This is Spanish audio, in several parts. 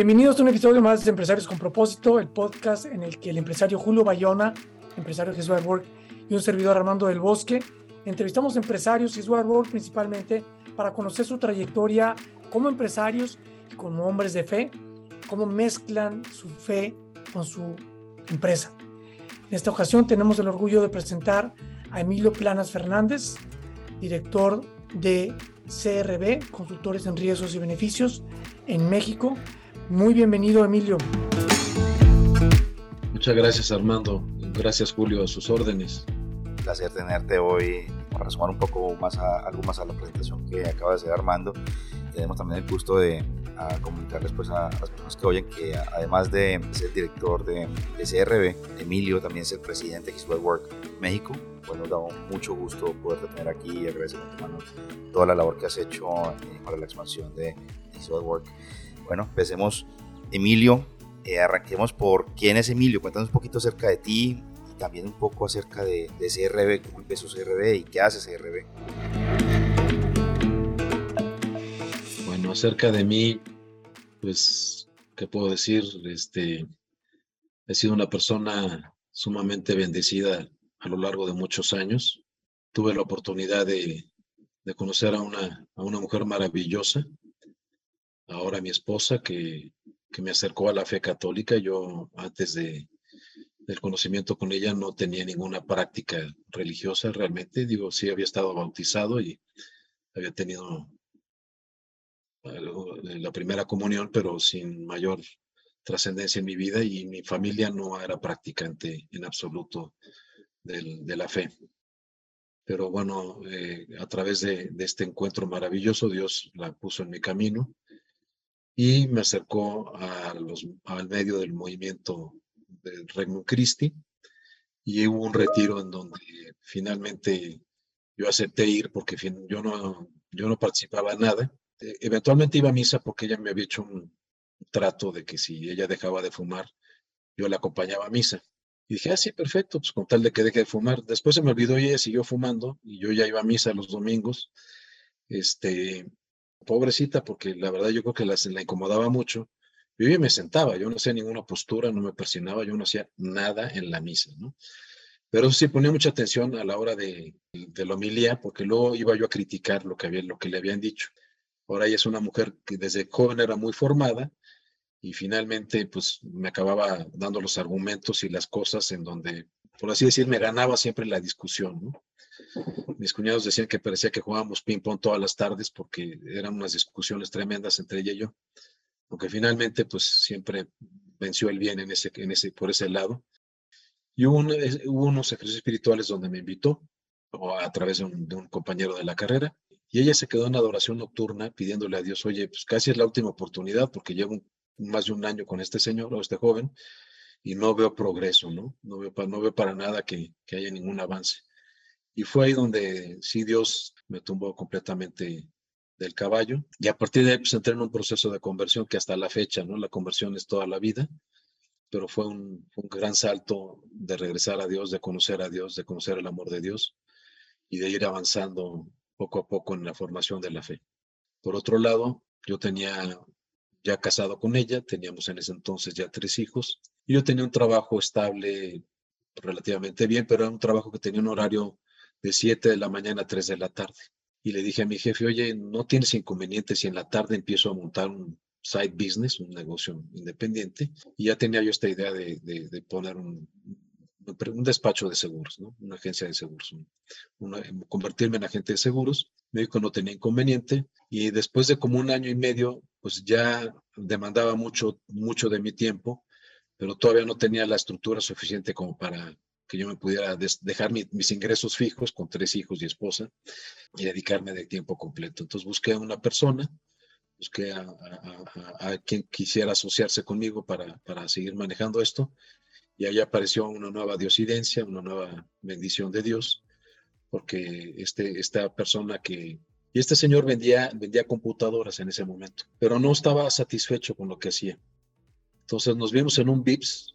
Bienvenidos a un episodio más de Empresarios con Propósito, el podcast en el que el empresario Julio Bayona, empresario Jesús Work y un servidor Armando del Bosque, entrevistamos empresarios y Work principalmente para conocer su trayectoria como empresarios y como hombres de fe, cómo mezclan su fe con su empresa. En esta ocasión tenemos el orgullo de presentar a Emilio Planas Fernández, director de CRB, Consultores en Riesgos y Beneficios en México, muy bienvenido, Emilio. Muchas gracias, Armando. Gracias, Julio, a sus órdenes. Un placer tenerte hoy para sumar un poco más a, algo más a la presentación que acaba de hacer Armando. Tenemos también el gusto de comunicarles pues, a, las personas que oyen que además de ser director de, CRB, Emilio también es el presidente de His Work México. Pues nos da mucho gusto poder tener aquí y agradecer a toda la labor que has hecho eh, para la expansión de His Work. Bueno, empecemos. Emilio, eh, arranquemos por quién es Emilio. Cuéntanos un poquito acerca de ti y también un poco acerca de, CRB, cómo empezó CRB y qué hace CRB. Bueno, acerca de mí, pues, ¿qué puedo decir? Este, he sido una persona sumamente bendecida a lo largo de muchos años. Tuve la oportunidad de, conocer a una, a una mujer maravillosa, ahora mi esposa, que, que me acercó a la fe católica. Yo antes de, del conocimiento con ella no tenía ninguna práctica religiosa realmente. Digo, sí había estado bautizado y había tenido la primera comunión, pero sin mayor trascendencia en mi vida y mi familia no era practicante en absoluto del, de la fe. Pero bueno, eh, a través de, de, este encuentro maravilloso, Dios la puso en mi camino y me acercó a al medio del movimiento del Regnum Christi y hubo un retiro en donde finalmente yo acepté ir porque yo no, yo no participaba en nada. E, eventualmente iba a misa porque ella me había hecho un trato de que si ella dejaba de fumar, yo la acompañaba a misa. Y dije, ah, sí, perfecto, pues con tal de que deje de fumar. Después se me olvidó y ella siguió fumando y yo ya iba a misa los domingos. Este, pobrecita, porque la verdad yo creo que la, la incomodaba mucho. Yo me sentaba, yo no hacía ninguna postura, no me presionaba, yo no hacía nada en la misa, ¿no? Pero sí ponía mucha atención a la hora de, de la homilía, porque luego iba yo a criticar lo que, había, lo que le habían dicho. Ahora ella es una mujer que desde joven era muy formada y finalmente pues me acababa dando los argumentos y las cosas en donde, por así decir, me ganaba siempre la discusión, ¿no? Mis cuñados decían que parecía que jugábamos ping-pong todas las tardes porque eran unas discusiones tremendas entre ella y yo. Aunque finalmente, pues siempre venció el bien en ese, en ese, por ese lado. Y hubo, unos ejercicios espirituales donde me invitó a través de un, compañero de la carrera. Y ella se quedó en adoración nocturna pidiéndole a Dios, oye, pues casi es la última oportunidad porque llevo más de un año con este señor o este joven y no veo progreso, ¿no? No veo, no veo para nada que, que haya ningún avance. Y fue ahí donde sí Dios me tumbó completamente del caballo. Y a partir de ahí pues entré en un proceso de conversión que hasta la fecha, ¿no? La conversión es toda la vida, pero fue un, un gran salto de regresar a Dios, de conocer a Dios, de conocer el amor de Dios y de ir avanzando poco a poco en la formación de la fe. Por otro lado, yo tenía ya casado con ella, teníamos en ese entonces ya tres hijos, yo tenía un trabajo estable relativamente bien, pero era un trabajo que tenía un horario de 7 de la mañana a 3 de la tarde. Y le dije a mi jefe, oye, ¿no tienes inconvenientes si en la tarde empiezo a montar un side business, un negocio independiente? Y ya tenía yo esta idea de, de, poner un, un, despacho de seguros, ¿no? Una agencia de seguros, convertirme en agente de seguros. Me dijo que no tenía inconveniente y después de como un año y medio, pues ya demandaba mucho, mucho de mi tiempo, pero todavía no tenía la estructura suficiente como para que yo me pudiera dejar mis ingresos fijos con tres hijos y esposa y dedicarme de tiempo completo. Entonces busqué a una persona, busqué a, quien quisiera asociarse conmigo para, para seguir manejando esto y ahí apareció una nueva diosidencia, una nueva bendición de Dios, porque este, esta persona que... Y este señor vendía, vendía computadoras en ese momento, pero no estaba satisfecho con lo que hacía. Entonces nos vimos en un VIPS,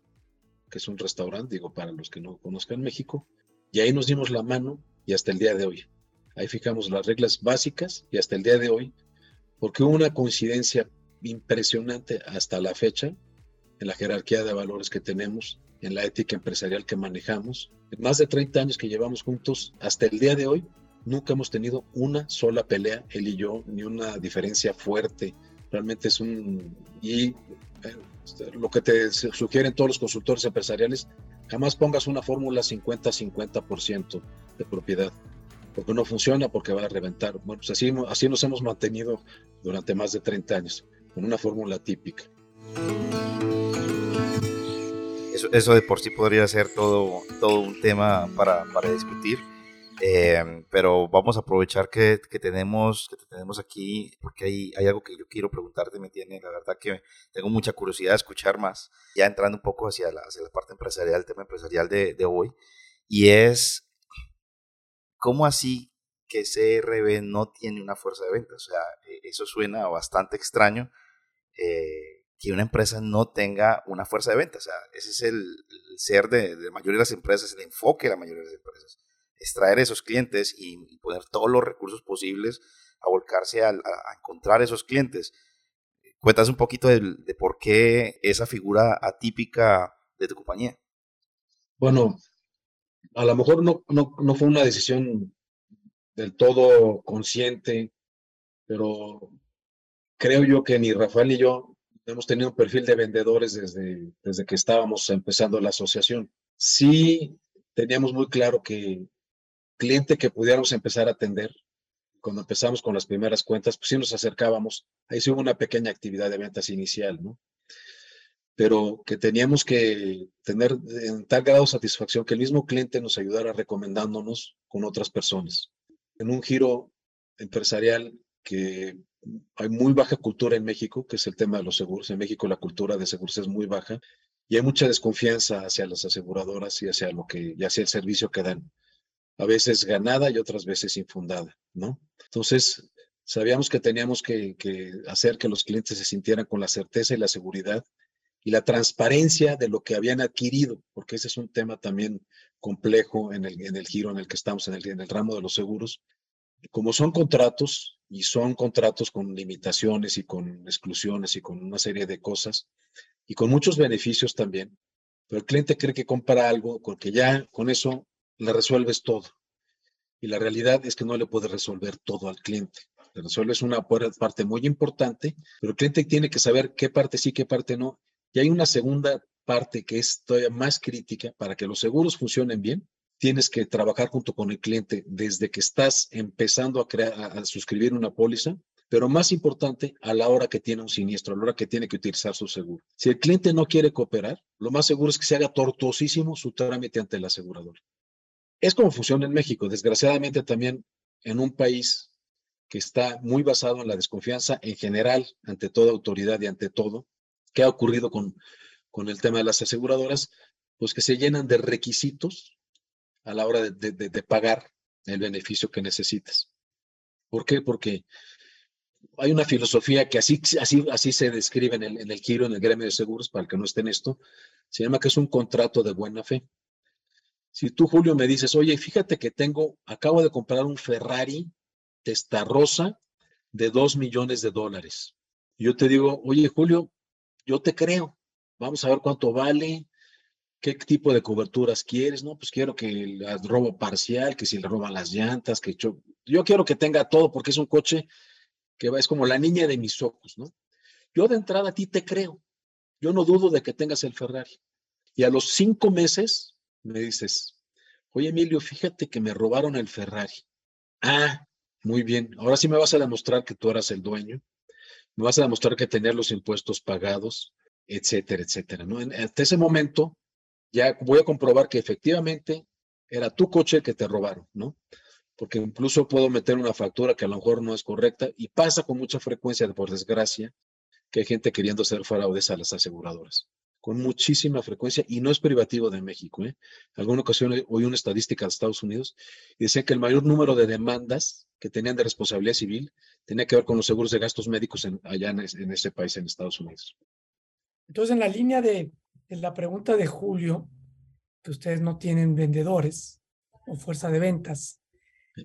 que es un restaurante, digo, para los que no conozcan México, y ahí nos dimos la mano y hasta el día de hoy. Ahí fijamos las reglas básicas y hasta el día de hoy, porque hubo una coincidencia impresionante hasta la fecha en la jerarquía de valores que tenemos, en la ética empresarial que manejamos. En más de 30 años que llevamos juntos, hasta el día de hoy, nunca hemos tenido una sola pelea, él y yo, ni una diferencia fuerte. Realmente es un... Y este, lo que te sugieren todos los consultores empresariales, jamás pongas una fórmula 50-50% de propiedad, porque no funciona, porque va a reventar. Bueno, pues así, así nos hemos mantenido durante más de 30 años, con una fórmula típica. Eso, eso de por sí podría ser todo, todo un tema para, para discutir Em, pero vamos a aprovechar que, que, tenemos, que te tenemos aquí, porque hay, hay algo que yo quiero preguntarte, me tiene, la verdad que tengo mucha curiosidad de escuchar más, ya entrando un poco hacia la, hacia la parte empresarial, el tema empresarial de, de hoy, y es, ¿cómo así que CRB no tiene una fuerza de ventas? O sea, e, eso suena bastante extraño, eh, que una empresa no tenga una fuerza de ventas, o sea, ese es el, el ser de, de la mayoría de las empresas, el enfoque de la mayoría de las empresas extraer esos clientes y, poner todos los recursos posibles a volcarse a, encontrar esos clientes. Cuéntanos un poquito de, por qué esa figura atípica de tu compañía. Bueno, a lo mejor no, no, no fue una decisión del todo consciente, pero creo yo que ni Rafael ni yo hemos tenido un perfil de vendedores desde, desde que estábamos empezando la asociación. Sí teníamos muy claro que cliente que pudiéramos empezar a atender, cuando empezamos con las primeras cuentas, pues sí nos acercábamos, ahí sí hubo una pequeña actividad de ventas inicial, ¿no? Pero que teníamos que tener en tal grado de satisfacción que el mismo cliente nos ayudara recomendándonos con otras personas. En un giro empresarial que hay muy baja cultura en México, que es el tema de los seguros. En México la cultura de seguros es muy baja y hay mucha desconfianza hacia las aseguradoras y hacia lo que, y hacia el servicio que dan a veces ganada y otras veces infundada, ¿no? Entonces, sabíamos que teníamos que, hacer que los clientes se sintieran con la certeza y la seguridad y la transparencia de lo que habían adquirido, porque ese es un tema también complejo en el, en el giro en el que estamos, en el, en el ramo de los seguros. Como son contratos y son contratos con limitaciones y con exclusiones y con una serie de cosas y con muchos beneficios también, pero el cliente cree que compra algo porque ya con eso le resuelves todo. Y la realidad es que no le puedes resolver todo al cliente. Le resuelves una parte muy importante, pero el cliente tiene que saber qué parte sí, qué parte no. Y hay una segunda parte que es todavía más crítica para que los seguros funcionen bien. Tienes que trabajar junto con el cliente desde que estás empezando a, crear, a suscribir una póliza, pero más importante, a la hora que tiene un siniestro, a la hora que tiene que utilizar su seguro. Si el cliente no quiere cooperar, lo más seguro es que se haga tortuosísimo su trámite ante el asegurador. Es como funciona en México. Desgraciadamente también en un país que está muy basado en la desconfianza en general ante toda autoridad y ante todo, ¿qué ha ocurrido con, con el tema de las aseguradoras? Pues que se llenan de requisitos a la hora de, pagar el beneficio que necesitas. ¿Por qué? Porque hay una filosofía que así, así, así se describe en el, en el giro, en el gremio de seguros, para el que no esté en esto, se llama que es un contrato de buena fe. Si tú, Julio, me dices, oye, fíjate que tengo, acabo de comprar un Ferrari Testarossa de dos millones de dólares. yo te digo, oye, Julio, yo te creo. Vamos a ver cuánto vale, qué tipo de coberturas quieres, ¿no? Pues quiero que el robo parcial, que si le roban las llantas, que yo, yo quiero que tenga todo porque es un coche que es como la niña de mis ojos, ¿no? Yo de entrada a ti te creo. Yo no dudo de que tengas el Ferrari. Y a los cinco meses me dices, oye Emilio, fíjate que me robaron el Ferrari. Ah, muy bien, ahora sí me vas a demostrar que tú eras el dueño, me vas a demostrar que tener los impuestos pagados, etcétera, etcétera. ¿no? hasta ese momento ya voy a comprobar que efectivamente era tu coche que te robaron, ¿no? Porque incluso puedo meter una factura que a lo mejor no es correcta y pasa con mucha frecuencia, por desgracia, que hay gente queriendo hacer fraudes a las aseguradoras, con muchísima frecuencia y no es privativo de México. ¿eh? Alguna ocasión oí una estadística de Estados Unidos y decía que el mayor número de demandas que tenían de responsabilidad civil tenía que ver con los seguros de gastos médicos allá en, ese país, en Estados Unidos. Entonces, en la línea de, de la pregunta de Julio, que ustedes no tienen vendedores o fuerza de ventas,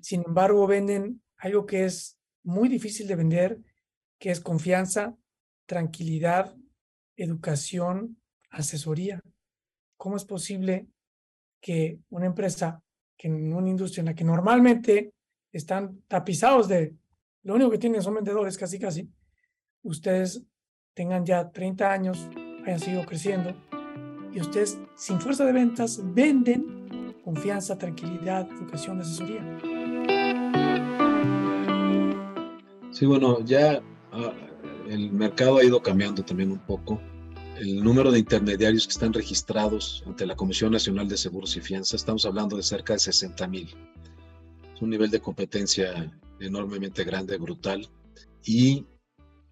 sin embargo, venden algo que es muy difícil de vender, que es confianza, tranquilidad, educación, asesoría. ¿Cómo es posible que una empresa, que en una industria en la que normalmente están tapizados de, lo único que tienen son vendedores casi casi, ustedes tengan ya 30 años, hayan seguido creciendo y ustedes sin fuerza de ventas venden confianza, tranquilidad, educación, asesoría. Sí, bueno, ya ah, el mercado ha ido cambiando también un poco. El número de intermediarios que están registrados ante la Comisión Nacional de Seguros y Fianzas, estamos hablando de cerca de 60 mil. Es un nivel de competencia enormemente grande, brutal. Y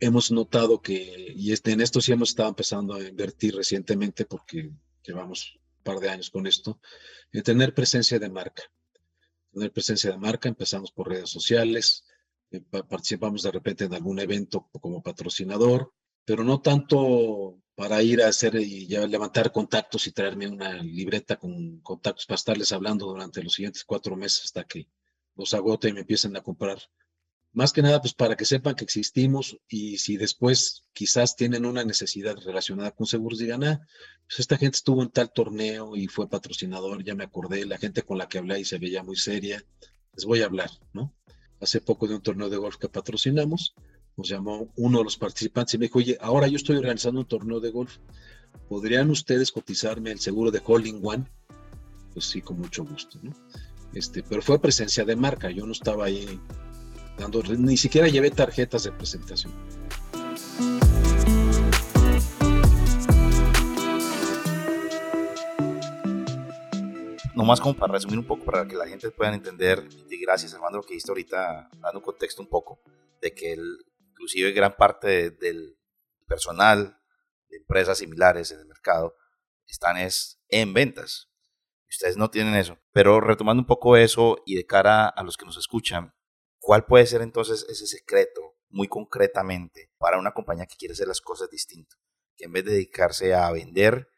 hemos notado que, y este, en esto sí hemos estado empezando a invertir recientemente porque llevamos un par de años con esto, en tener presencia de marca. Tener presencia de marca, empezamos por redes sociales, eh, participamos de repente en algún evento como patrocinador, pero no tanto para ir a hacer y ya levantar contactos y traerme una libreta con contactos para estarles hablando durante los siguientes cuatro meses hasta que los agote y me empiecen a comprar. Más que nada, pues para que sepan que existimos y si después quizás tienen una necesidad relacionada con seguros, digan, ah, pues esta gente estuvo en tal torneo y fue patrocinador, ya me acordé, la gente con la que hablé y se veía muy seria, les voy a hablar, ¿no? hace poco de un torneo de golf que patrocinamos. Nos llamó uno de los participantes y me dijo, oye, ahora yo estoy organizando un torneo de golf. ¿Podrían ustedes cotizarme el seguro de Holding One? Pues sí, con mucho gusto, ¿no? Este, pero fue presencia de marca, yo no estaba ahí dando, ni siquiera llevé tarjetas de presentación. nomás como para resumir un poco, para que la gente pueda entender, y gracias Armando que dijiste ahorita, dando un contexto un poco, de que el, inclusive gran parte del personal de empresas similares en el mercado están es en ventas. Ustedes no tienen eso. Pero retomando un poco eso y de cara a los que nos escuchan, ¿cuál puede ser entonces ese secreto muy concretamente para una compañía que quiere hacer las cosas distinto? Que en vez de dedicarse a vender,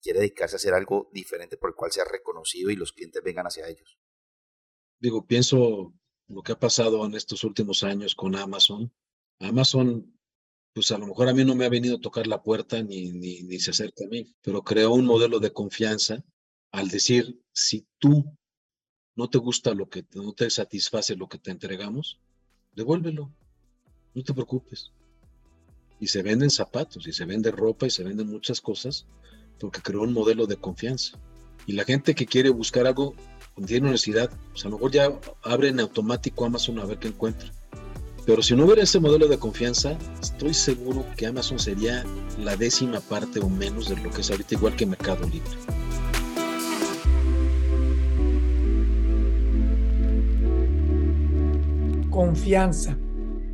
quiere dedicarse a hacer algo diferente por el cual sea reconocido y los clientes vengan hacia ellos. Digo, pienso lo que ha pasado en estos últimos años con Amazon. Amazon, pues a lo mejor a mí no me ha venido a tocar la puerta ni, ni, ni se acerca a mí, pero creó un modelo de confianza al decir, si tú no te gusta lo que, no te satisface lo que te entregamos, devuélvelo, no te preocupes. Y se venden zapatos, y se vende ropa, y se venden muchas cosas, porque creó un modelo de confianza. Y la gente que quiere buscar algo, tiene necesidad, pues a lo mejor ya abre en automático Amazon a ver qué encuentra. Pero si no hubiera ese modelo de confianza, estoy seguro que Amazon sería la décima parte o menos de lo que es ahorita, igual que Mercado Libre. Confianza.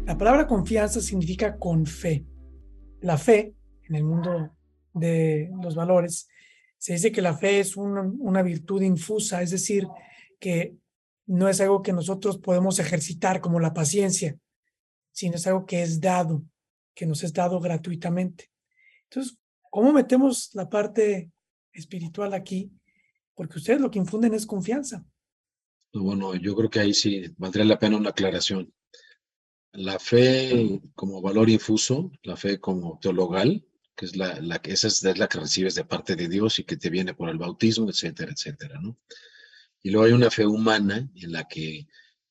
La palabra confianza significa con fe. La fe, en el mundo de los valores, se dice que la fe es una, virtud infusa, es decir, que no es algo que nosotros podemos ejercitar como la paciencia, sino es algo que es dado, que nos es dado gratuitamente. Entonces, ¿cómo metemos la parte espiritual aquí? Porque ustedes lo que infunden es confianza. Bueno, yo creo que ahí sí valdría la pena una aclaración. La fe como valor infuso, la fe como teologal, que es la, la, esa es la que recibes de parte de Dios y que te viene por el bautismo, etcétera, etcétera, ¿no? Y luego hay una fe humana en la que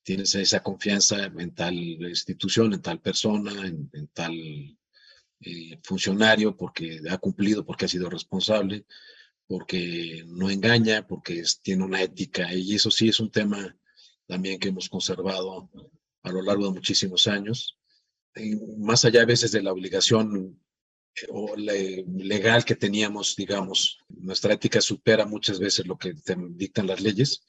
tienes esa confianza en tal institución, en tal persona, en, tal eh, funcionario, porque ha cumplido, porque ha sido responsable, porque no engaña, porque tiene una ética, y eso sí es un tema también que hemos conservado a lo largo de muchísimos años. más allá a veces de la obligación o legal que teníamos, digamos. Nuestra ética supera muchas veces lo que te dictan las leyes.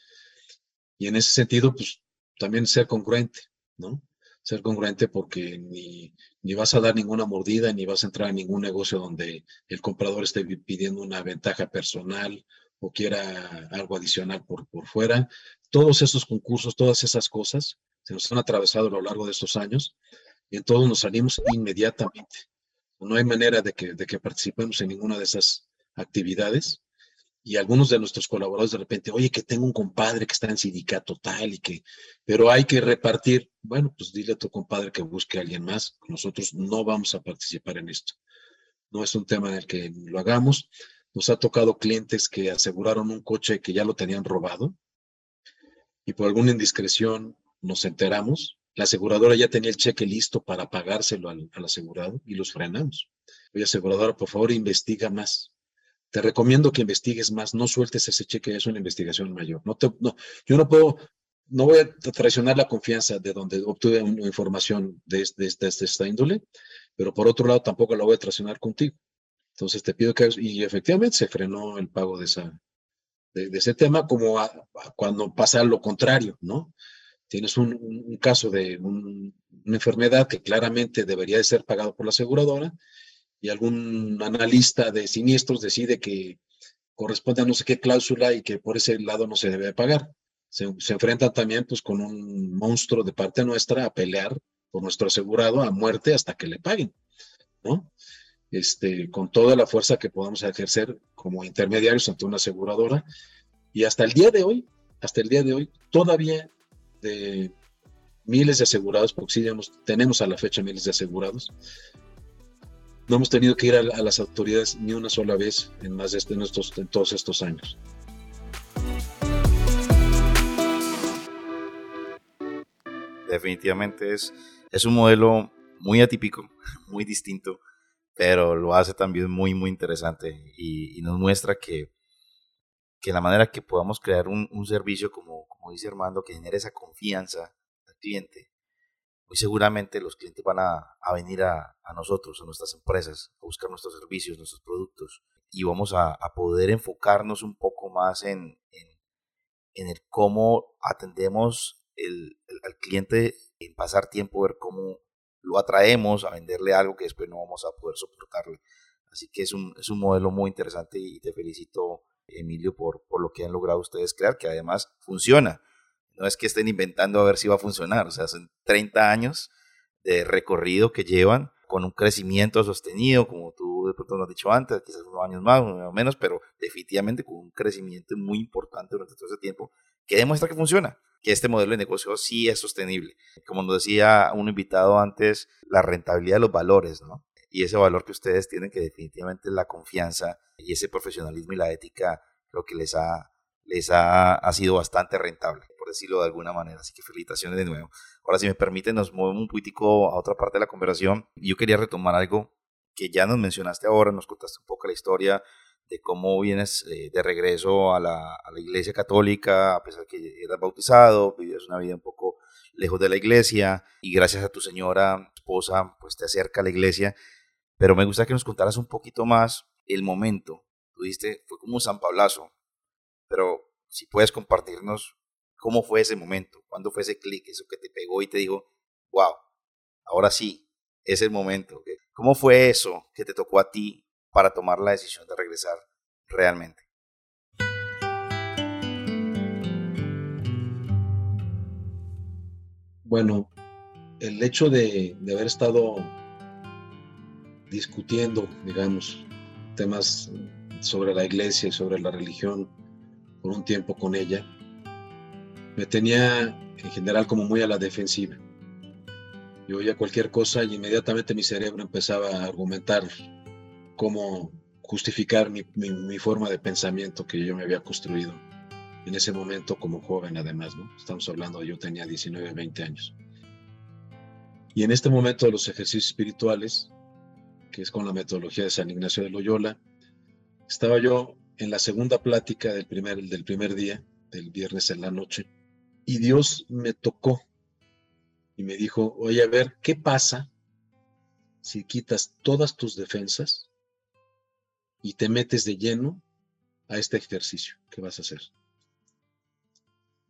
Y en ese sentido, pues también ser congruente, ¿no? Ser congruente porque ni, ni vas a dar ninguna mordida, ni vas a entrar en ningún negocio donde el comprador esté pidiendo una ventaja personal o quiera algo adicional por, por fuera. Todos esos concursos, todas esas cosas se nos han atravesado a lo largo de estos años y en todos nos salimos inmediatamente. No hay manera de que, de que participemos en ninguna de esas actividades. Y algunos de nuestros colaboradores de repente, oye, que tengo un compadre que está en sindicato tal y que, pero hay que repartir. Bueno, pues dile a tu compadre que busque a alguien más. Nosotros no vamos a participar en esto. No es un tema en el que lo hagamos. Nos ha tocado clientes que aseguraron un coche que ya lo tenían robado y por alguna indiscreción nos enteramos la aseguradora ya tenía el cheque listo para pagárselo al, asegurado y los frenamos. Oye, aseguradora, por favor, investiga más. Te recomiendo que investigues más, no sueltes ese cheque, es una investigación mayor. No te, no, yo no puedo, no voy a traicionar la confianza de donde obtuve información de, esta índole, pero por otro lado tampoco la voy a traicionar contigo. Entonces te pido que, y efectivamente se frenó el pago de, esa, de, ese tema, como cuando pasa lo contrario, ¿no? tienes un, caso de una enfermedad que claramente debería de ser pagado por la aseguradora y algún analista de siniestros decide que corresponde a no sé qué cláusula y que por ese lado no se debe pagar. Se, enfrentan también pues con un monstruo de parte nuestra a pelear por nuestro asegurado a muerte hasta que le paguen, ¿no? Este, con toda la fuerza que podamos ejercer como intermediarios ante una aseguradora. Y hasta el día de hoy, hasta el día de hoy, todavía de miles de asegurados, porque sí tenemos a la fecha miles de asegurados. No hemos tenido que ir a, las autoridades ni una sola vez en más de, este, en todos estos años. Definitivamente es, es un modelo muy atípico, muy distinto, pero lo hace también muy, muy interesante y, nos muestra que, que la manera que podamos crear un, un servicio como, dice Armando, que genere esa confianza al cliente, muy seguramente los clientes van a, venir a, nosotros, a nuestras empresas, a buscar nuestros servicios, nuestros productos, y vamos a, poder enfocarnos un poco más en, en, el cómo atendemos el, al cliente, en pasar tiempo, ver cómo lo atraemos a venderle algo que después no vamos a poder soportarle. Así que es un, es un modelo muy interesante y te felicito Emilio, por, por lo que han logrado ustedes crear, que además funciona. No es que estén inventando a ver si va a funcionar, o sea, son 30 años de recorrido que llevan con un crecimiento sostenido, como tú de pronto nos has dicho antes, quizás unos años más, o menos, pero definitivamente con un crecimiento muy importante durante todo ese tiempo, que demuestra que funciona, que este modelo de negocio sí es sostenible. Como nos decía un invitado antes, la rentabilidad de los valores, ¿no? y ese valor que ustedes tienen, que definitivamente es la confianza y ese profesionalismo y la ética, creo que les ha, les ha, ha sido bastante rentable, decirlo de alguna manera. Así que felicitaciones de nuevo. Ahora, si me permiten, nos movemos un poquitico a otra parte de la conversación. Yo quería retomar algo que ya nos mencionaste ahora, nos contaste un poco la historia de cómo vienes eh, de regreso a la, a la, iglesia católica, a pesar que eras bautizado, vivías una vida un poco lejos de la iglesia y gracias a tu señora esposa, pues te acerca a la iglesia pero me gusta que nos contaras un poquito más el momento. Tú dijiste, fue como un San Pablazo, pero si puedes compartirnos cómo fue ese momento, cuándo fue ese clic, eso que te pegó y te dijo, wow, ahora sí, es el momento. ¿Cómo fue eso que te tocó a ti para tomar la decisión de regresar realmente? Bueno, el hecho de, de haber estado discutiendo, digamos, temas sobre la iglesia y sobre la religión por un tiempo con ella, me tenía en general como muy a la defensiva. Yo oía cualquier cosa y inmediatamente mi cerebro empezaba a argumentar cómo justificar mi, mi, forma de pensamiento que yo me había construido en ese momento como joven además, ¿no? Estamos hablando, yo tenía 19, 20 años. Y en este momento de los ejercicios espirituales, que es con la metodología de San Ignacio de Loyola. Estaba yo en la segunda plática del primer, del primer día, del viernes en la noche, y Dios me tocó y me dijo, oye, a ver, ¿qué pasa si quitas todas tus defensas y te metes de lleno a este ejercicio que vas a hacer.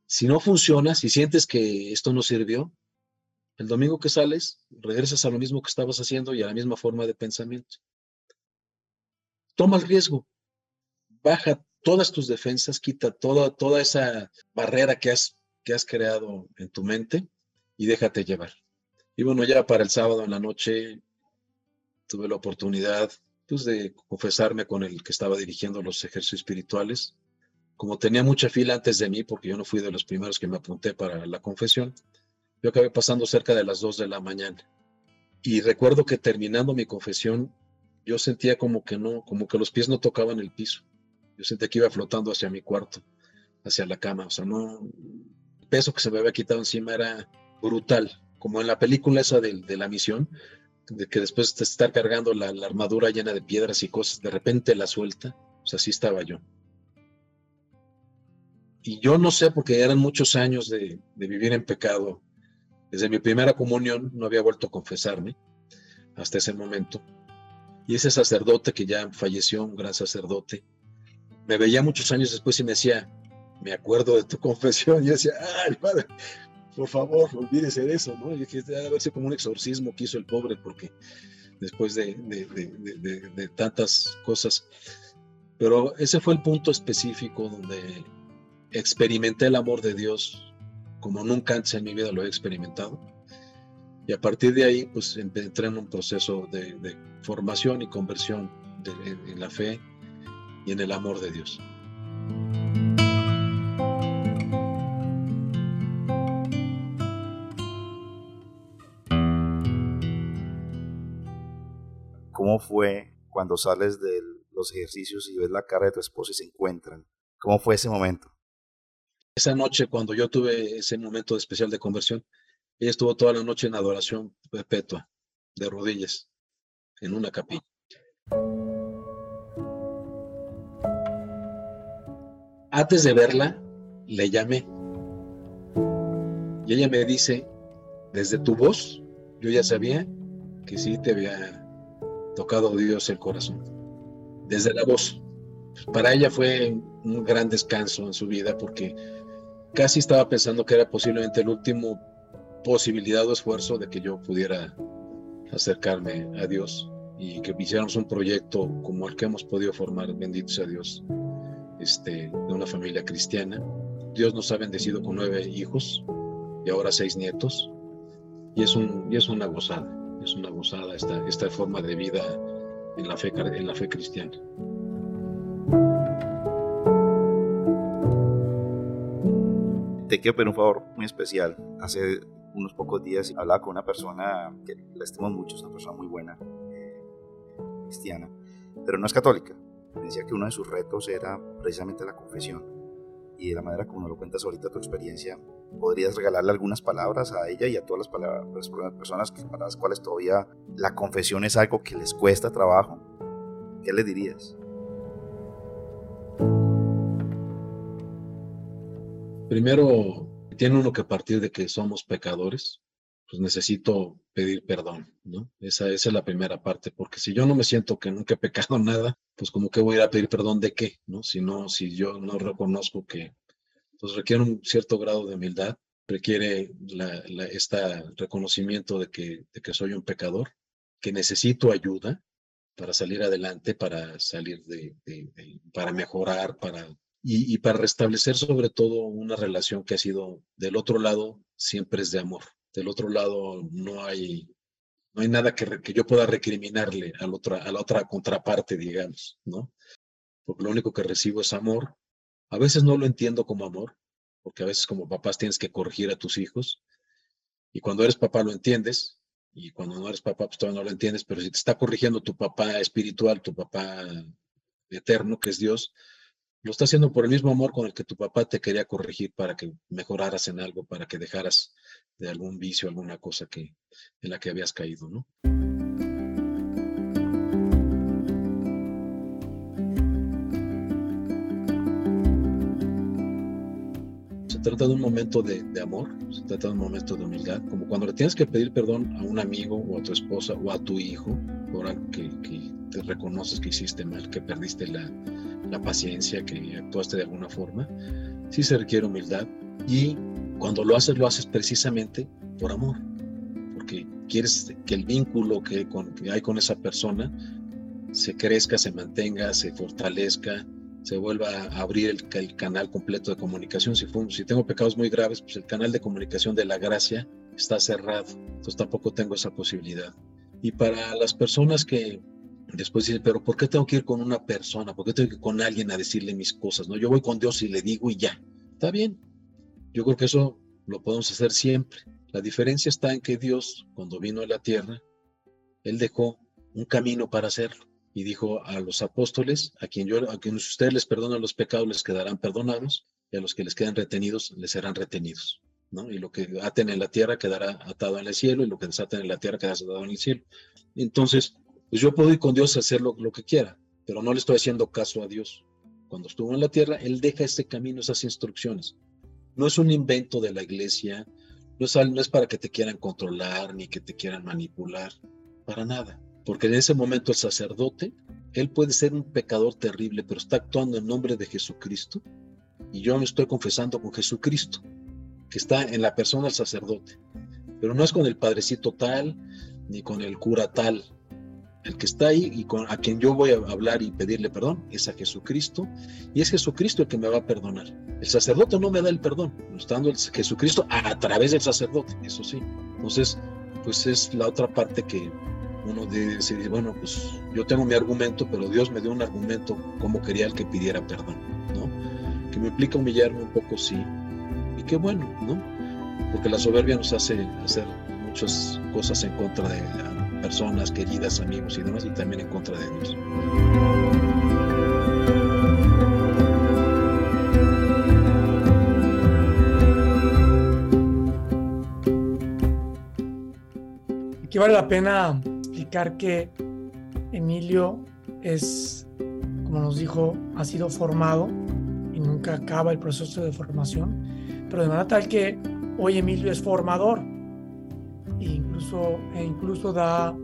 Si no funciona, si sientes que esto no sirvió, el domingo que sales, regresas a lo mismo que estabas haciendo y a la misma forma de pensamiento. Toma el riesgo, baja todas tus defensas, quita toda, toda esa barrera que has, que has creado en tu mente y déjate llevar. Y bueno, ya para el sábado en la noche tuve la oportunidad pues, de confesarme con el que estaba dirigiendo los ejercicios espirituales. Como tenía mucha fila antes de mí, porque yo no fui de los primeros que me apunté para la confesión, yo acabé pasando cerca de las 2 de la mañana. Y recuerdo que terminando mi confesión, yo sentía como que no, como que los pies no tocaban el piso. Yo sentía que iba flotando hacia mi cuarto, hacia la cama. O sea, no, peso que se me había quitado encima era brutal, como en la película esa de, de la misión, de que después de estar cargando la, armadura llena de piedras y cosas, de repente la suelta. Sea, así estaba yo. Y yo no sé, porque eran muchos años de, de vivir en pecado, desde mi primera comunión no había vuelto a confesarme hasta ese momento. Y ese sacerdote que ya falleció, un gran sacerdote, me veía muchos años después y me decía, me acuerdo de tu confesión. Y decía, ay, padre, por favor, olvídese de eso, ¿no? Y dije, debe verse como un exorcismo que hizo el pobre, porque después de, de tantas cosas. Pero ese fue el punto específico donde experimenté el amor de Dios como nunca antes en mi vida lo he experimentado. Y a partir de ahí, pues entré en un proceso de, formación y conversión en, la fe y en el amor de Dios. ¿Cómo fue cuando sales de los ejercicios y ves la cara de tu esposa y se encuentran? ¿Cómo fue ese momento? Esa noche, cuando yo tuve ese momento especial de conversión, ella estuvo toda la noche en adoración perpetua, de rodillas, en una capilla. Antes de verla, le llamé. Y ella me dice, desde tu voz, yo ya sabía que sí te había tocado Dios el corazón. Desde la voz. Para ella fue un gran descanso en su vida porque casi estaba pensando que era posiblemente el último posibilidad o esfuerzo de que yo pudiera acercarme a Dios y que hiciéramos un proyecto como el que hemos podido formar, bendito sea Dios, este, de una familia cristiana. Dios nos ha bendecido con nueve hijos y ahora seis nietos y es, un, y es una gozada, es una gozada esta, esta forma de vida en la fe, en la fe cristiana. te quiero pedir un favor muy especial. Hace unos pocos días hablaba con una persona que la estimo mucho, es una persona muy buena, eh, cristiana, pero no es católica. Decía que uno de sus retos era precisamente la confesión. Y de la manera como nos lo cuentas ahorita tu experiencia, ¿podrías regalarle algunas palabras a ella y a todas las, palabras, las personas para las cuales todavía la confesión es algo que les cuesta trabajo? ¿Qué le dirías? Primero, tiene uno que partir de que somos pecadores, pues necesito pedir perdón, ¿no? Esa, es la primera parte, porque si yo no me siento que nunca he pecado nada, pues como que voy a ir a pedir perdón de qué, ¿no? Si no, si yo no reconozco que, pues requiere un cierto grado de humildad, requiere la, este reconocimiento de que, de que soy un pecador, que necesito ayuda para salir adelante, para salir de para mejorar, para y, para restablecer sobre todo una relación que ha sido del otro lado siempre es de amor. Del otro lado no hay, no hay nada que, que yo pueda recriminarle a la, otra, a la otra contraparte, digamos, ¿no? Porque lo único que recibo es amor. A veces no lo entiendo como amor, porque a veces como papás tienes que corregir a tus hijos. Y cuando eres papá lo entiendes, y cuando no eres papá, pues todavía no lo entiendes, pero si te está corrigiendo tu papá espiritual, tu papá eterno, que es Dios, lo está haciendo por el mismo amor con el que tu papá te quería corregir para que mejoraras en algo, para que dejaras de algún vicio, alguna cosa que, en la que habías caído, ¿no? Se trata de un momento de, amor, se trata de un momento de humildad, como cuando le tienes que pedir perdón a un amigo o a tu esposa o a tu hijo algo que, te reconoces que hiciste mal, que perdiste la, la paciencia, que actuaste de alguna forma. Sí se requiere humildad y cuando lo haces, lo haces precisamente por amor, porque quieres que el vínculo que, que hay con esa persona se crezca, se mantenga, se fortalezca, se vuelva a abrir el, canal completo de comunicación. Si, si tengo pecados muy graves, pues el canal de comunicación de la gracia está cerrado, entonces tampoco tengo esa posibilidad. Y para las personas que después dicen, pero ¿por qué tengo que ir con una persona? ¿Por qué tengo que ir con alguien a decirle mis cosas? No, yo voy con Dios y le digo y ya. Está bien. Yo creo que eso lo podemos hacer siempre. La diferencia está en que Dios, cuando vino a la tierra, Él dejó un camino para hacerlo y dijo a los apóstoles, a quien yo, a quienes ustedes les perdonan los pecados les quedarán perdonados, y a los que les quedan retenidos les serán retenidos. Y lo que aten en la tierra quedará atado en el cielo, y lo que desaten en la tierra quedará atado en el cielo. Entonces, pues yo puedo ir con Dios a hacer lo, lo que quiera, pero no le estoy haciendo caso a Dios. Cuando estuvo en la tierra, Él deja ese camino, esas instrucciones. No es un invento de la iglesia, no es, no es para que te quieran controlar ni que te quieran manipular, para nada porque en ese momento el sacerdote, él puede ser un pecador terrible, pero está actuando en nombre de Jesucristo. Y yo me estoy confesando con Jesucristo, que está en la persona del sacerdote. Pero no es con el padrecito tal, ni con el cura tal. El que está ahí y con a quien yo voy a hablar y pedirle perdón es a Jesucristo. Y es Jesucristo el que me va a perdonar. El sacerdote no me da el perdón, estando el Jesucristo a través del sacerdote, eso sí. Entonces, pues es la otra parte que uno dice, bueno, pues yo tengo mi argumento, pero Dios me dio un argumento como quería el que pidiera perdón, ¿no? Que me implica humillarme un poco, sí, y qué bueno, ¿no? Porque la soberbia nos hace hacer muchas cosas en contra de personas queridas, amigos y demás, y también en contra de Dios. Aquí vale la pena que Emilio es, como nos dijo, ha sido formado y nunca acaba el proceso de formación, pero de manera tal que hoy Emilio es formador e incluso, e incluso da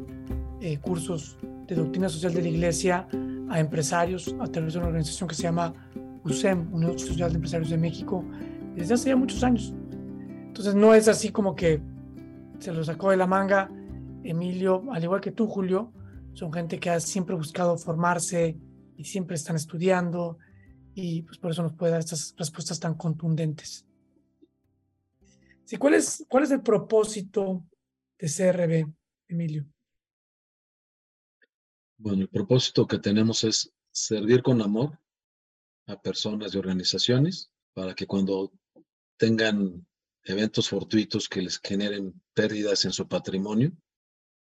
eh, cursos de doctrina social de la iglesia a empresarios a través de una organización que se llama USEM, Unión Social de Empresarios de México, desde hace ya muchos años. Entonces no es así como que se lo sacó de la manga Emilio, al igual que tú, Julio, son gente que ha siempre buscado formarse y siempre están estudiando y pues por eso nos puede dar estas respuestas tan contundentes. ¿Cuál, es, ¿Cuál es el propósito de CRB, Emilio? Bueno, el propósito que tenemos es servir con amor a personas y organizaciones para que cuando tengan eventos fortuitos que les generen pérdidas en su patrimonio,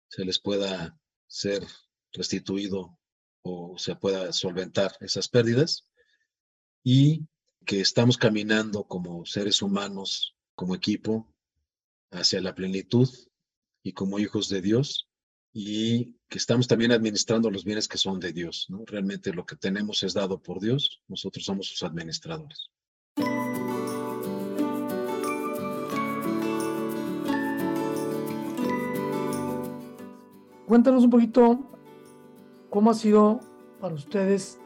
se les pueda ser restituido o se pueda solventar esas pérdidas y que estamos caminando como seres humanos, como equipo, hacia la plenitud y como hijos de Dios y que estamos también administrando los bienes que son de Dios. ¿no? Realmente lo que tenemos es dado por Dios, nosotros somos sus administradores. Cuéntanos un poquito cómo ha sido para ustedes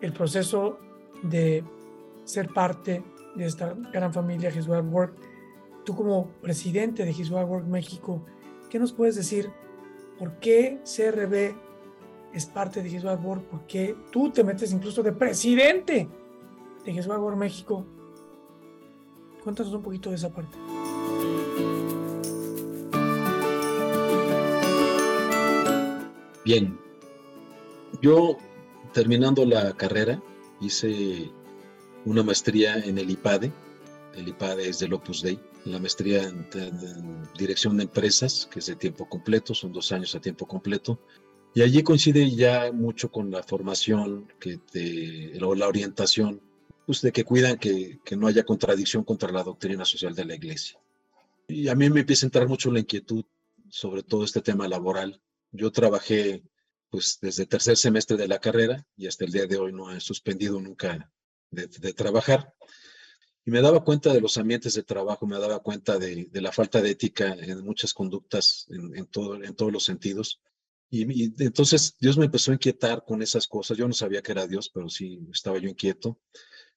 el proceso de ser parte de esta gran familia His Work. Tú como presidente de His Work México, ¿qué nos puedes decir? ¿Por qué CRB es parte de His Work? ¿Por qué tú te metes incluso de presidente de His Work México? Cuéntanos un poquito de esa parte. Bien, yo terminando la carrera hice una maestría en el IPADE, el IPADE es del Opus Dei, la maestría en, dirección de empresas, que es de tiempo completo, son dos años a tiempo completo, y allí coincide ya mucho con la formación, que o la orientación, pues de que cuidan que, que no haya contradicción contra la doctrina social de la iglesia. Y a mí me empieza a entrar mucho la inquietud sobre todo este tema laboral, yo trabajé pues desde tercer semestre de la carrera y hasta el día de hoy no he suspendido nunca de, trabajar. Y me daba cuenta de los ambientes de trabajo, me daba cuenta de, la falta de ética en muchas conductas, en, todo, en todos los sentidos. Y, entonces Dios me empezó a inquietar con esas cosas. Yo no sabía que era Dios, pero sí estaba yo inquieto.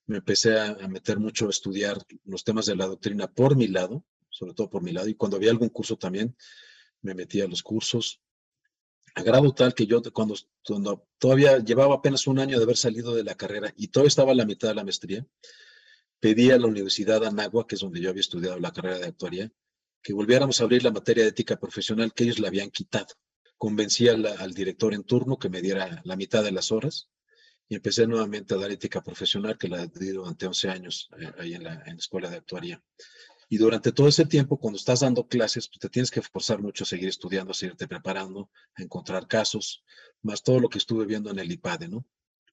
Me empecé a, a meter mucho a estudiar los temas de la doctrina por mi lado, sobre todo por mi lado. Y cuando había algún curso también, me metía a los cursos grado tal que yo cuando, cuando, todavía llevaba apenas un año de haber salido de la carrera y todavía estaba a la mitad de la maestría, pedí a la Universidad de Anagua, que es donde yo había estudiado la carrera de actuaría, que volviéramos a abrir la materia de ética profesional que ellos la habían quitado. Convencí al director en turno que me diera la mitad de las horas y empecé nuevamente a dar ética profesional que la di durante 11 años eh, ahí en la, en la escuela de actuaría. Y durante todo ese tiempo, cuando estás dando clases, pues te tienes que esforzar mucho a seguir estudiando, a seguirte preparando, a encontrar casos, más todo lo que estuve viendo en el IPADE, ¿no?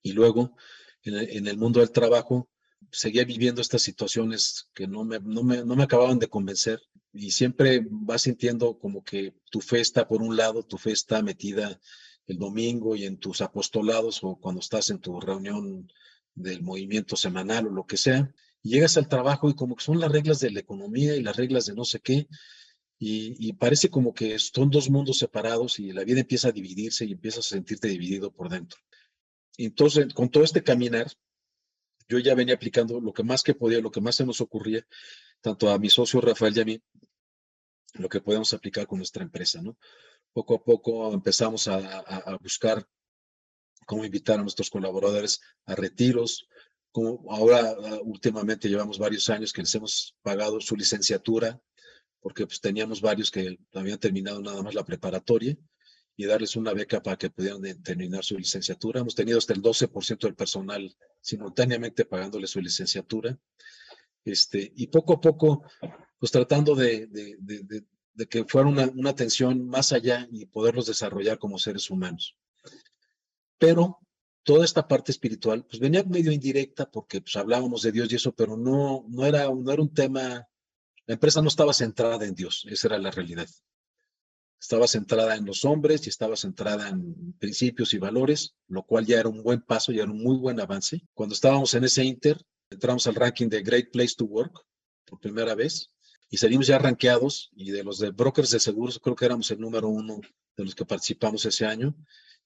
Y luego, en el, mundo del trabajo, seguía viviendo estas situaciones que no me, no, me, no me acababan de convencer y siempre vas sintiendo como que tu fe está por un lado, tu fe está metida el domingo y en tus apostolados o cuando estás en tu reunión del movimiento semanal o lo que sea, llegas al trabajo y como que son las reglas de la economía y las reglas de no sé qué, y, parece como que son dos mundos separados y la vida empieza a dividirse y empiezas a sentirte dividido por dentro. Entonces, con todo este caminar, yo ya venía aplicando lo que más que podía, lo que más se nos ocurría, tanto a mi socio Rafael y a mí, lo que podemos aplicar con nuestra empresa, ¿no? Poco a poco empezamos a, a buscar cómo invitar a nuestros colaboradores a retiros, como ahora ah, últimamente llevamos varios años que les hemos pagado su licenciatura, porque pues teníamos varios que habían terminado nada más la preparatoria y darles una beca para que pudieran terminar su licenciatura. Hemos tenido hasta el 12% del personal simultáneamente pagándole su licenciatura. Este, y poco a poco, pues tratando de, de, de, de que fuera una, una atención más allá y poderlos desarrollar como seres humanos. Pero toda esta parte espiritual, pues venía medio indirecta porque pues hablábamos de Dios y eso, pero no, no, era, no era un tema, la empresa no estaba centrada en Dios, esa era la realidad. Estaba centrada en los hombres y estaba centrada en principios y valores, lo cual ya era un buen paso, ya era un muy buen avance. Cuando estábamos en ese Inter, entramos al ranking de Great Place to Work por primera vez y salimos ya rankeados y de los de brokers de seguros creo que éramos el número uno de los que participamos ese año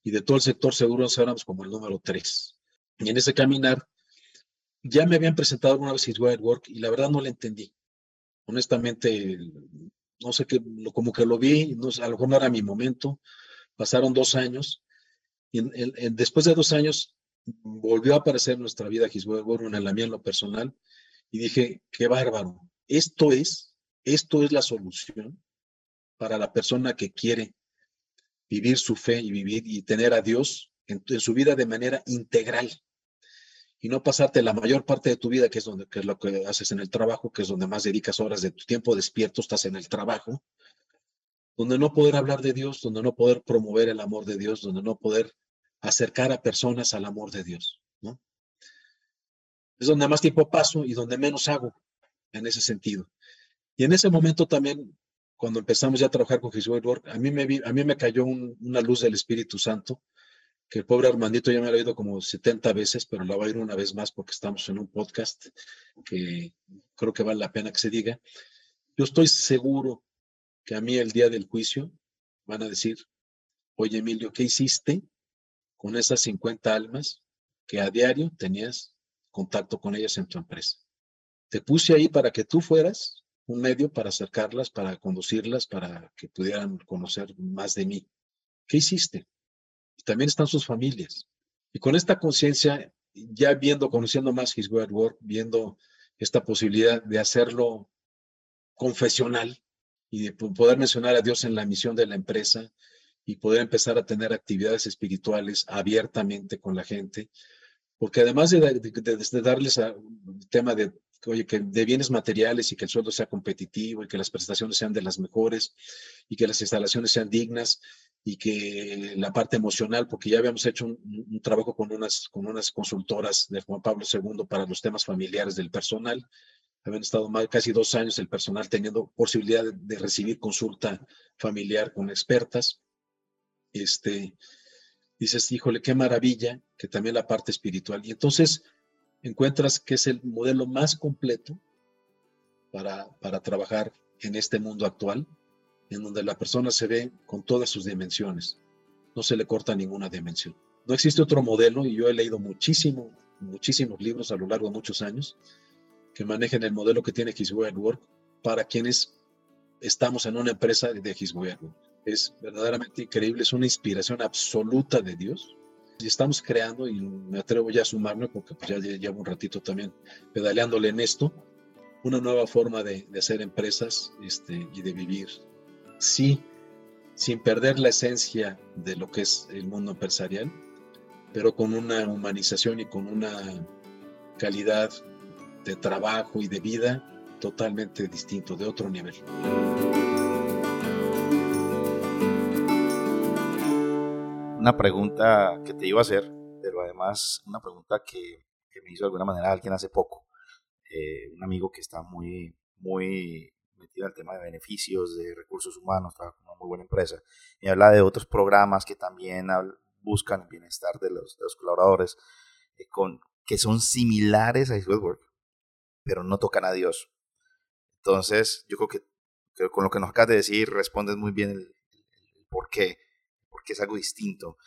y de todo el sector seguros éramos como el número tres. Y en ese caminar ya me habían presentado alguna vez His Work y la verdad no le entendí. Honestamente, no sé qué, como que lo vi, no, a lo mejor no era mi momento. Pasaron dos años y después de dos años volvió a aparecer nuestra vida His Work, en la mía en lo personal, y dije, qué bárbaro. Esto es, esto es la solución para la persona que quiere vivir su fe y vivir y tener a Dios en, su vida de manera integral y no pasarte la mayor parte de tu vida, que es, donde, que es lo que haces en el trabajo, que es donde más dedicas horas de tu tiempo despierto, estás en el trabajo, donde no poder hablar de Dios, donde no poder promover el amor de Dios, donde no poder acercar a personas al amor de Dios. ¿no? Es donde más tiempo paso y donde menos hago en ese sentido. Y en ese momento también cuando empezamos ya a trabajar con His Work, a mí me, a mí me cayó una luz del Espíritu Santo, que el pobre Armandito ya me lo ha oído como 70 veces, pero la voy a ir una vez más porque estamos en un podcast que creo que vale la pena que se diga. Yo estoy seguro que a mí el día del juicio van a decir, oye Emilio, ¿qué hiciste con esas 50 almas que a diario tenías contacto con ellas en tu empresa? Te puse ahí para que tú fueras un medio para acercarlas, para conducirlas, para que pudieran conocer más de mí. ¿Qué hiciste? también están sus familias. Y con esta conciencia, ya viendo, conociendo más His Word Work, viendo esta posibilidad de hacerlo confesional y de poder mencionar a Dios en la misión de la empresa y poder empezar a tener actividades espirituales abiertamente con la gente, porque además de, de darles el tema de de bienes materiales y que el sueldo sea competitivo y que las prestaciones sean de las mejores y que las instalaciones sean dignas y que la parte emocional, porque ya habíamos hecho un, trabajo con unas, con unas consultoras de Juan Pablo II para los temas familiares del personal. Habían estado más, casi dos años el personal teniendo posibilidad de, de recibir consulta familiar con expertas. Este, dices, híjole, qué maravilla, que también la parte espiritual. Y entonces encuentras que es el modelo más completo para, para trabajar en este mundo actual, en donde la persona se ve con todas sus dimensiones, no se le corta ninguna dimensión. No existe otro modelo, y yo he leído muchísimo, muchísimos libros a lo largo de muchos años, que manejen el modelo que tiene His Work para quienes estamos en una empresa de His Work. Es verdaderamente increíble, es una inspiración absoluta de Dios. Y estamos creando, y me atrevo ya a sumarme, porque pues ya llevo un ratito también pedaleándole en esto, una nueva forma de, hacer empresas este, y de vivir. Sí, sin perder la esencia de lo que es el mundo empresarial, pero con una humanización y con una calidad de trabajo y de vida totalmente distinto, de otro nivel. Una pregunta que te iba a hacer, pero además una pregunta que, me hizo de alguna manera alguien hace poco. Eh, un amigo que está muy, muy metido el tema de beneficios, de recursos humanos, trabaja con una muy buena empresa, y habla de otros programas que también buscan el bienestar de los, de los colaboradores, eh, con, que son similares a Work, pero no tocan a Dios. Entonces, yo creo que, con lo que nos acabas de decir, respondes muy bien el, por qué, porque es algo distinto.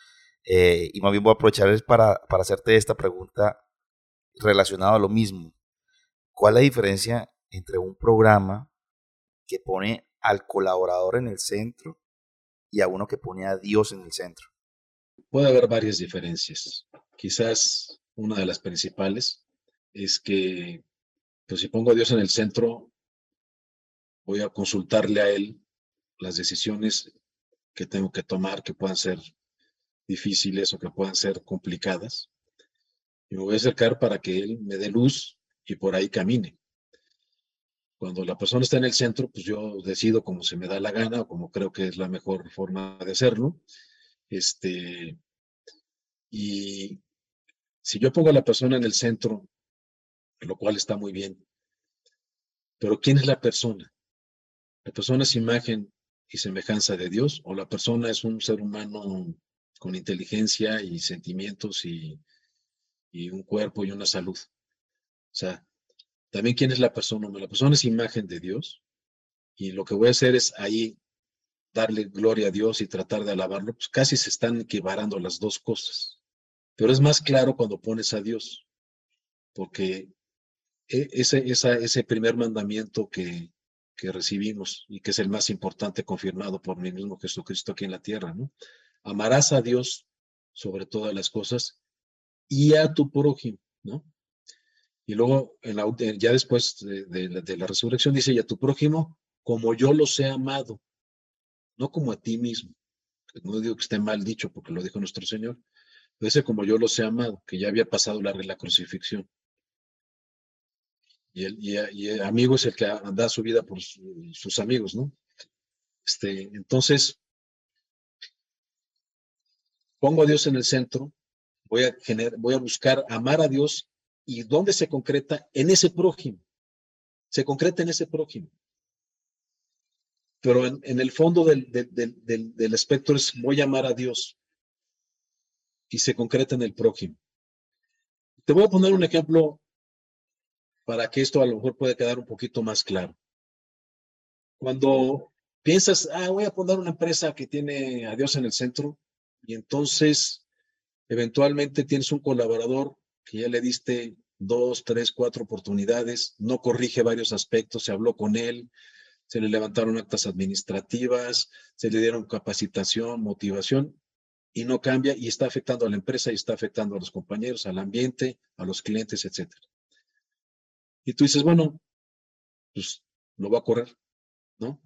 Eh, y más bien voy a aprovechar para, para hacerte esta pregunta relacionada a lo mismo. ¿Cuál es la diferencia entre un programa que pone al colaborador en el centro y a uno que pone a Dios en el centro? Puede haber varias diferencias. Quizás una de las principales es que, pues si pongo a Dios en el centro, voy a consultarle a Él las decisiones que tengo que tomar, que puedan ser difíciles o que puedan ser complicadas. Y me voy a acercar para que Él me dé luz y por ahí camine. Cuando la persona está en el centro, pues yo decido como se me da la gana o como creo que es la mejor forma de hacerlo. Este, y si yo pongo a la persona en el centro, lo cual está muy bien, pero ¿quién es la persona? ¿La persona es imagen y semejanza de Dios o la persona es un ser humano con inteligencia y sentimientos y, y un cuerpo y una salud? O sea, también quién es la persona. La persona es imagen de Dios y lo que voy a hacer es ahí darle gloria a Dios y tratar de alabarlo, pues casi se están equiparando las dos cosas. Pero es más claro cuando pones a Dios, porque e, ese, ese primer mandamiento que, que recibimos y que es el más importante confirmado por mi mismo Jesucristo aquí en la tierra, ¿no? Amarás a Dios sobre todas las cosas y a tu prójimo, ¿no? Y luego, ya después de, la resurrección, dice, y a tu prójimo como yo los he amado, no como a ti mismo. No digo que esté mal dicho, porque lo dijo nuestro Señor, pero dice como yo los he amado, que ya había pasado la, la crucifixión. Y el, y, el, amigo es el que anda su vida por sus amigos, ¿no? Este, entonces, pongo a Dios en el centro, voy a, voy a buscar amar a Dios ¿Y dónde se concreta? En ese prójimo. Se concreta en ese prójimo. Pero en, el fondo del, del, espectro es voy a amar a Dios. Y se concreta en el prójimo. Te voy a poner un ejemplo para que esto a lo mejor pueda quedar un poquito más claro. Cuando piensas, ah, voy a poner una empresa que tiene a Dios en el centro, y entonces eventualmente tienes un colaborador que ya le diste dos, tres, cuatro oportunidades, no corrige varios aspectos, se habló con él, se le levantaron actas administrativas, se le dieron capacitación, motivación, y no cambia y está afectando a la empresa y está afectando a los compañeros, al ambiente, a los clientes, etc. Y tú dices, bueno, pues lo va a correr, ¿no?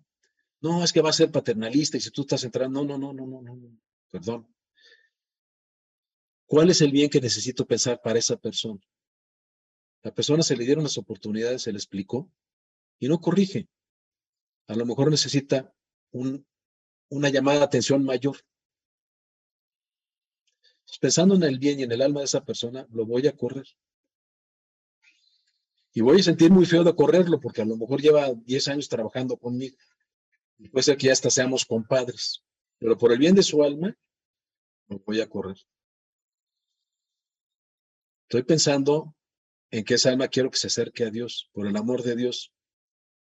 No, es que va a ser paternalista y si tú estás entrando, no, no, no, no, no, no, perdón. ¿Cuál es el bien que necesito pensar para esa persona? La persona se le dieron las oportunidades, se le explicó y no corrige. A lo mejor necesita una llamada de atención mayor. Pensando en el bien y en el alma de esa persona, lo voy a correr. Y voy a sentir muy feo de correrlo porque a lo mejor lleva 10 años trabajando conmigo. Y puede ser que ya hasta seamos compadres. Pero por el bien de su alma, lo voy a correr. Estoy pensando en que esa alma quiero que se acerque a Dios, por el amor de Dios.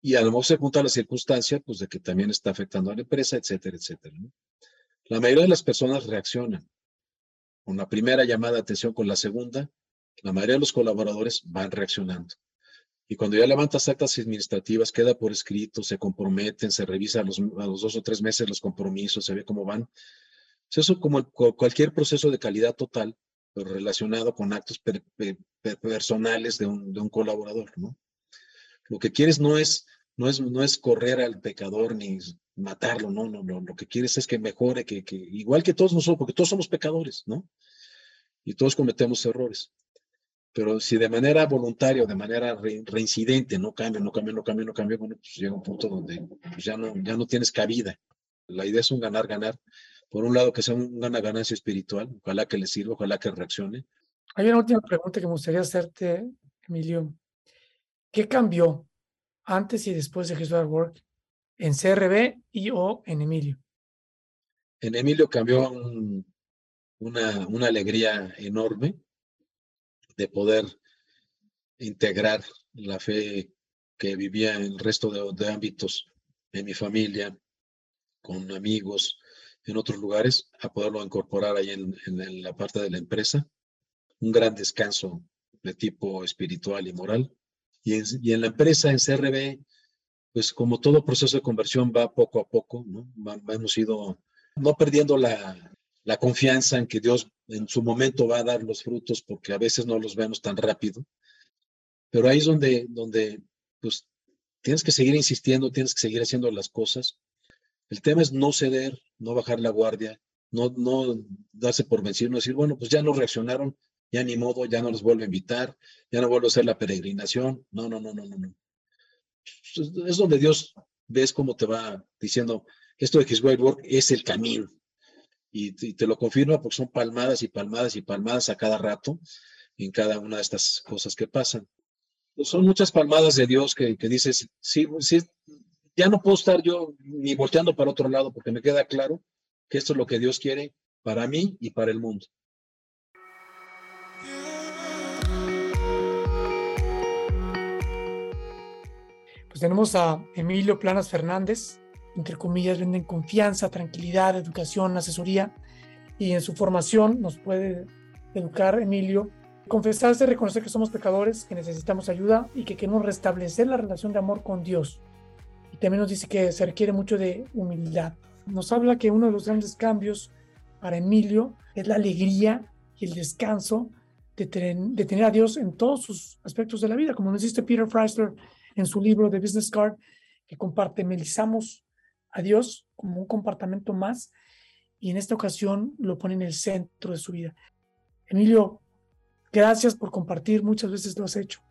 Y a lo mejor se junta la circunstancia, pues de que también está afectando a la empresa, etcétera, etcétera. La mayoría de las personas reaccionan con la primera llamada de atención, con la segunda, la mayoría de los colaboradores van reaccionando. Y cuando ya levantas actas administrativas, queda por escrito, se comprometen, se revisa a los, a los dos o tres meses los compromisos, se ve cómo van. Eso como cualquier proceso de calidad total, pero relacionado con actos personales de un, de un colaborador, ¿no? Lo que quieres no es, no es, no es correr al pecador ni matarlo, no, no, no. Lo que quieres es que mejore, que, que igual que todos nosotros, porque todos somos pecadores, ¿no? Y todos cometemos errores. Pero si de manera voluntaria o de manera reincidente no cambia, no cambia, no cambia, no cambia, bueno, pues llega un punto donde pues ya, no, ya no tienes cabida. La idea es un ganar-ganar. Por un lado, que sea una ganancia espiritual, ojalá que le sirva, ojalá que reaccione. Hay una última pregunta que me gustaría hacerte, Emilio. ¿Qué cambió antes y después de Jesús Work en CRB y o en Emilio? En Emilio cambió una, una alegría enorme de poder integrar la fe que vivía en el resto de, ámbitos en mi familia, con amigos, en otros lugares, a poderlo incorporar ahí en, en, la parte de la empresa. Un gran descanso de tipo espiritual y moral. Y en, la empresa, en CRB, pues como todo proceso de conversión va poco a poco, ¿no? hemos ido no perdiendo la, la confianza en que Dios en su momento va a dar los frutos porque a veces no los vemos tan rápido. Pero ahí es donde, donde pues, tienes que seguir insistiendo, tienes que seguir haciendo las cosas. El tema es no ceder, no bajar la guardia, no, no darse por vencido, no decir, bueno, pues ya no reaccionaron, ya ni modo, ya no los vuelvo a invitar, ya no vuelvo a hacer la peregrinación. No, no, no, no, no, no. Es donde Dios ves cómo te va diciendo, esto de His Way Work es el camino. Y, te lo confirma porque son palmadas y palmadas y palmadas a cada rato en cada una de estas cosas que pasan. Pues son muchas palmadas de Dios que, que dices, sí, sí, ya no puedo estar yo ni volteando para otro lado porque me queda claro que esto es lo que Dios quiere para mí y para el mundo. Pues tenemos a Emilio Planas Fernández, entre comillas, venden confianza, tranquilidad, educación, asesoría. Y en su formación nos puede educar Emilio, confesarse, reconocer que somos pecadores, que necesitamos ayuda y que queremos restablecer la relación de amor con Dios. Y también nos dice que se requiere mucho de humildad. Nos habla que uno de los grandes cambios para Emilio es la alegría y el descanso de, de tener a Dios en todos sus aspectos de la vida, como nos dice Peter Freisler en su libro de Business Card, que comparte, melizamos a Dios como un comportamiento más y en esta ocasión lo pone en el centro de su vida. Emilio, gracias por compartir, muchas veces lo has hecho.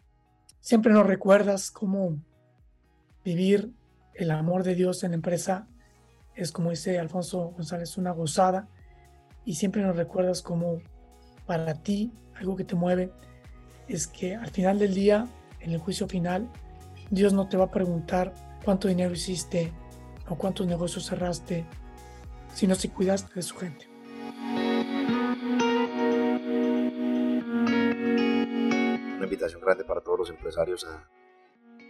Siempre nos recuerdas cómo vivir el amor de Dios en la empresa es, como dice Alfonso González, una gozada y siempre nos recuerdas cómo para ti algo que te mueve es que al final del día, en el juicio final, Dios no te va a preguntar cuánto dinero hiciste, o cuántos negocios cerraste, sino si cuidaste de su gente. Una invitación grande para todos los empresarios a,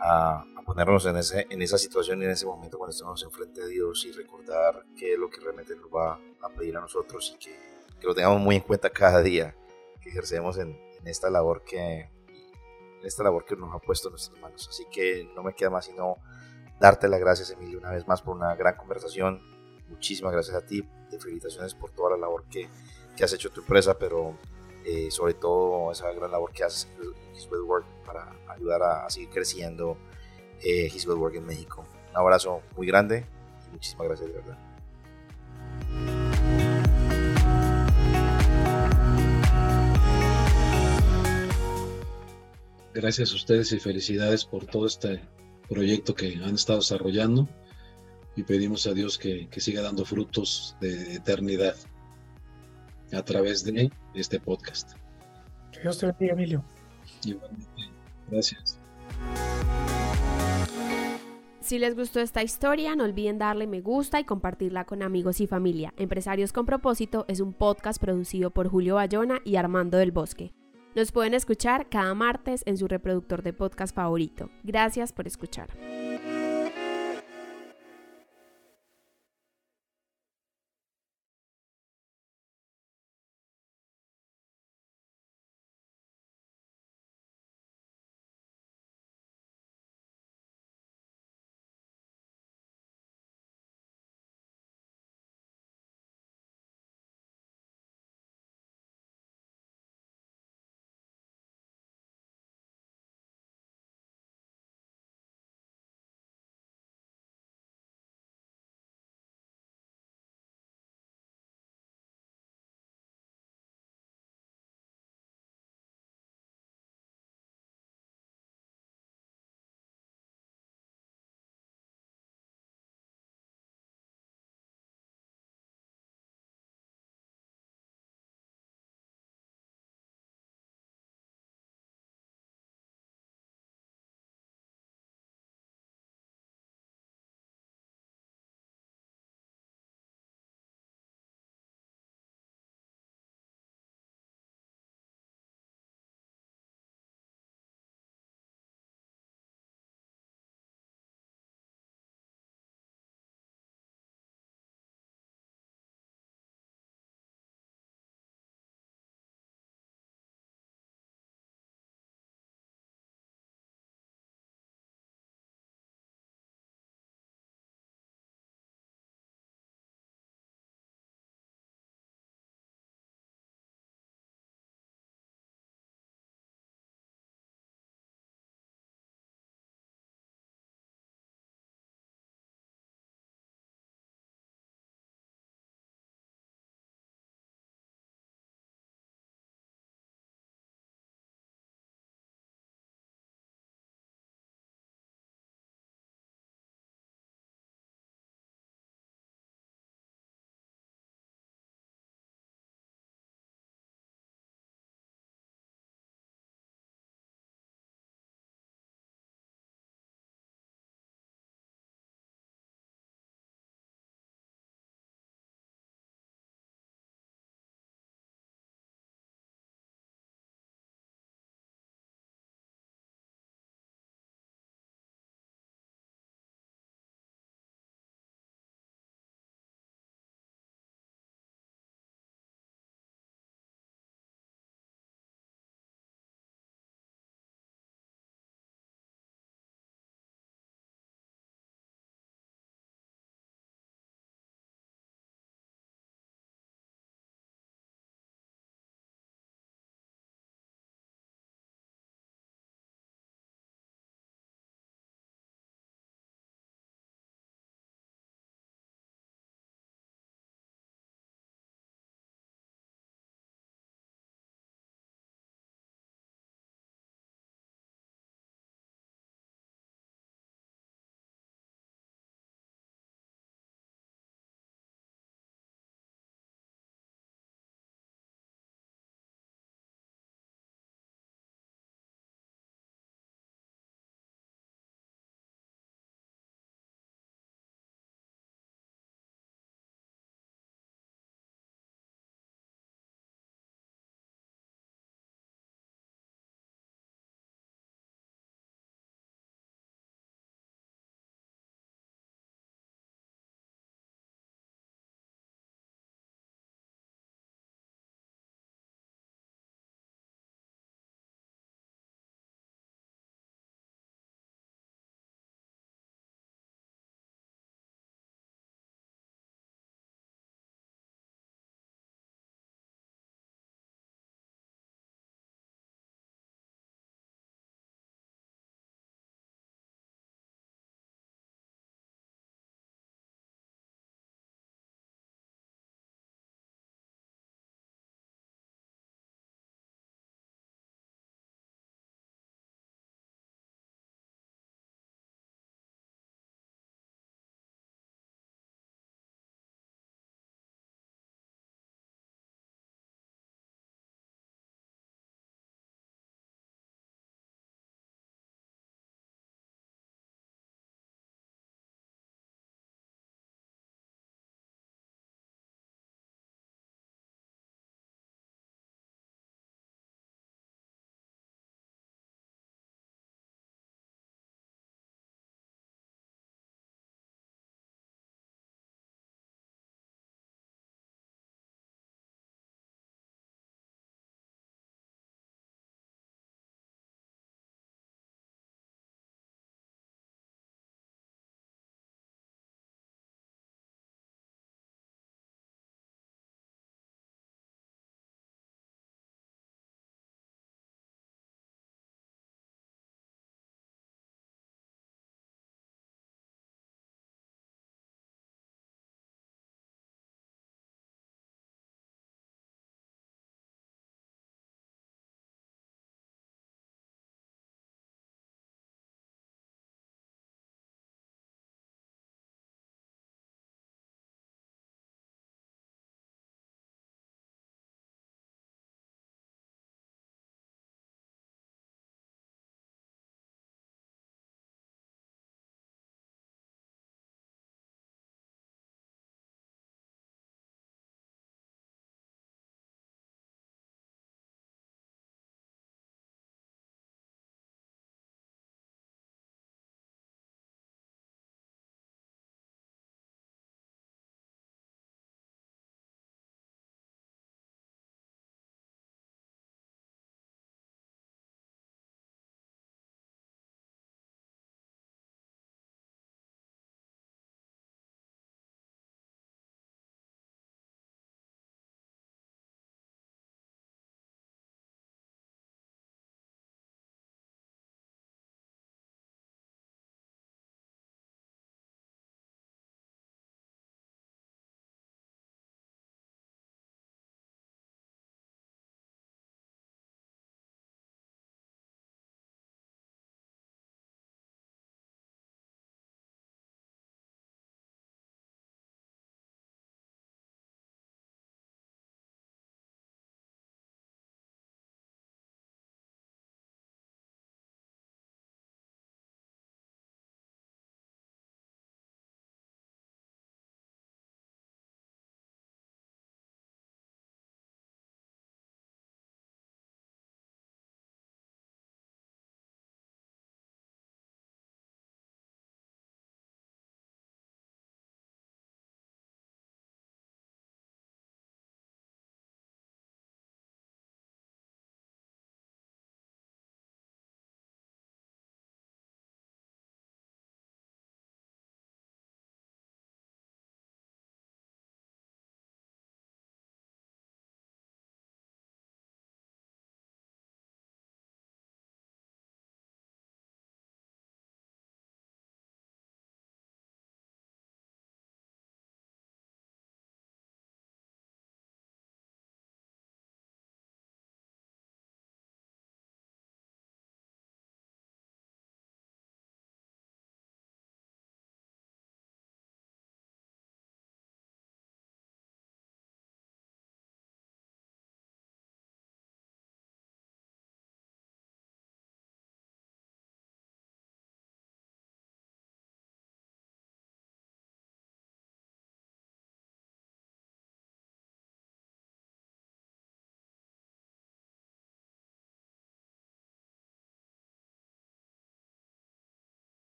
a, ponernos en, ese, en esa situación y en ese momento cuando estamos enfrente de Dios y recordar qué es lo que realmente nos va a pedir a nosotros y que, que lo tengamos muy en cuenta cada día que ejercemos en, en esta labor que esta labor que nos ha puesto en nuestras manos. Así que no me queda más sino darte las gracias, Emilio, una vez más por una gran conversación. Muchísimas gracias a ti. Te felicitaciones por toda la labor que, que has hecho en tu empresa, pero eh, sobre todo esa gran labor que haces en His Work para ayudar a, seguir creciendo eh, Work en México. Un abrazo muy grande y muchísimas gracias de verdad. Gracias a ustedes y felicidades por todo este proyecto que han estado desarrollando y pedimos a Dios que, que siga dando frutos de eternidad a través de este podcast. Que Dios te bendiga, Emilio. Igualmente. Gracias. Si les gustó esta historia, no olviden darle me gusta y compartirla con amigos y familia. Empresarios con propósito es un podcast producido por Julio Bayona y Armando del Bosque. Nos pueden escuchar cada martes en su reproductor de podcast favorito. Gracias por escuchar.